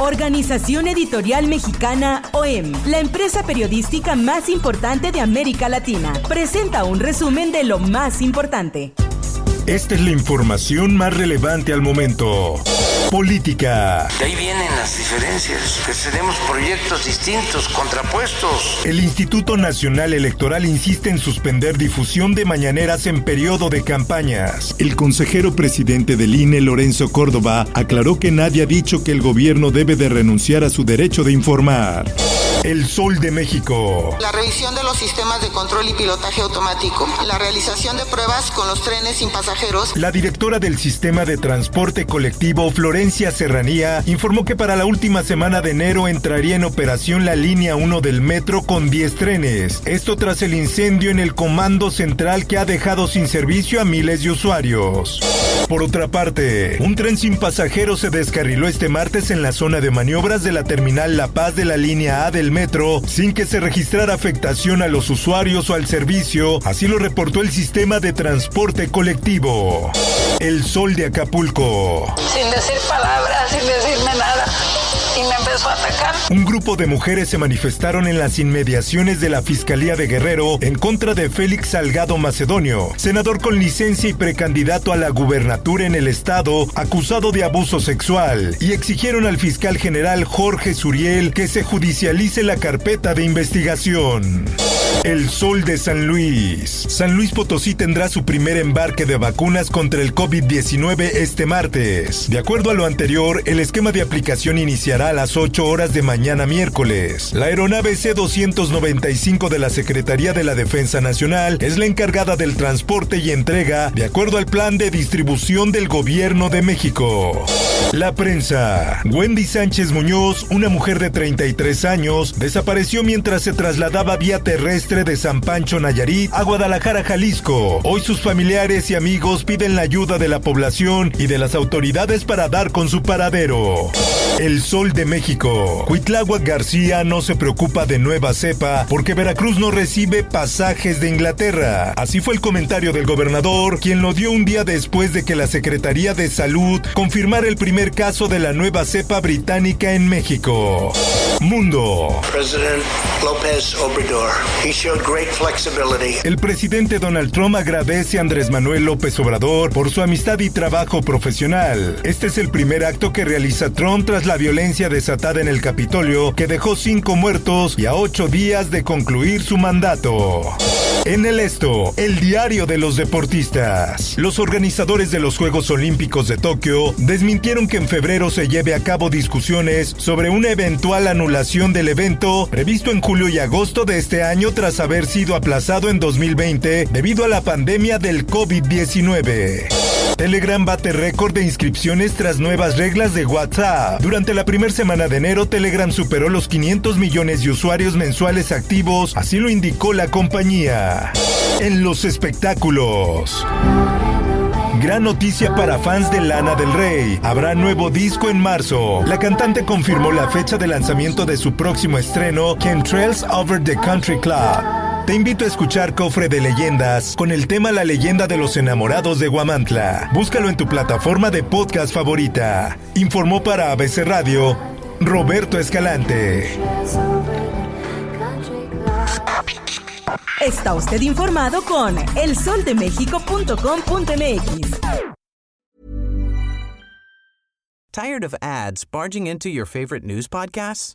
Organización Editorial Mexicana OEM, la empresa periodística más importante de América Latina, presenta un resumen de lo más importante. Esta es la información más relevante al momento. Política. De ahí vienen las diferencias, que tenemos proyectos distintos, contrapuestos. El Instituto Nacional Electoral insiste en suspender difusión de mañaneras en periodo de campañas. El consejero presidente del INE, Lorenzo Córdoba, aclaró que nadie ha dicho que el gobierno debe de renunciar a su derecho de informar. El Sol de México. La revisión de los sistemas de control y pilotaje automático. La realización de pruebas con los trenes sin pasajeros. La directora del Sistema de Transporte Colectivo, Florencia Serranía, informó que para la última semana de enero entraría en operación la línea 1 del metro con 10 trenes. Esto tras el incendio en el comando central que ha dejado sin servicio a miles de usuarios. Por otra parte, un tren sin pasajeros se descarriló este martes en la zona de maniobras de la terminal La Paz de la línea A del metro sin que se registrara afectación a los usuarios o al servicio, así lo reportó el sistema de transporte colectivo. El Sol de Acapulco. Sin decir palabras, sin decirme nada Un grupo de mujeres se manifestaron en las inmediaciones de la Fiscalía de Guerrero en contra de Félix Salgado Macedonio, senador con licencia y precandidato a la gubernatura en el estado, acusado de abuso sexual, y exigieron al fiscal general Jorge Suriel que se judicialice la carpeta de investigación. El Sol de San Luis. San Luis Potosí tendrá su primer embarque de vacunas contra el COVID-19 este martes. De acuerdo a lo anterior, el esquema de aplicación iniciará a las 8 horas de mañana miércoles. La aeronave C-295 de la Secretaría de la Defensa Nacional es la encargada del transporte y entrega de acuerdo al plan de distribución del Gobierno de México. La prensa. Wendy Sánchez Muñoz, una mujer de 33 años, desapareció mientras se trasladaba vía terrestre de San Pancho Nayarit a Guadalajara, Jalisco. Hoy sus familiares y amigos piden la ayuda de la población y de las autoridades para dar con su paradero. El Sol de México. Cuitláhuac García no se preocupa de nueva cepa porque Veracruz no recibe pasajes de Inglaterra. Así fue el comentario del gobernador, quien lo dio un día después de que la Secretaría de Salud confirmara el primer caso de la nueva cepa británica en México. Mundo. López Obrador. He showed great flexibility. El presidente Donald Trump agradece a Andrés Manuel López Obrador por su amistad y trabajo profesional. Este es el primer acto que realiza Trump tras la violencia desatada en el Capitolio que dejó cinco muertos y a ocho días de concluir su mandato. En el esto, el diario de los deportistas. Los organizadores de los Juegos Olímpicos de Tokio desmintieron que en febrero se lleve a cabo discusiones sobre una eventual anulación del evento previsto en julio y agosto de este año tras haber sido aplazado en 2020 debido a la pandemia del COVID-19. Telegram bate récord de inscripciones tras nuevas reglas de WhatsApp. Durante la primera semana de enero, Telegram superó los 500 millones de usuarios mensuales activos, así lo indicó la compañía. En los espectáculos. Gran noticia para fans de Lana del Rey. Habrá nuevo disco en marzo. La cantante confirmó la fecha de lanzamiento de su próximo estreno, Trails Over the Country Club. Te invito a escuchar Cofre de Leyendas con el tema La leyenda de los enamorados de Guamantla. Búscalo en tu plataforma de podcast favorita. Informó para ABC Radio Roberto Escalante. Está usted informado con elsoldemexico.com.mx. Tired of ads barging into your favorite news podcasts?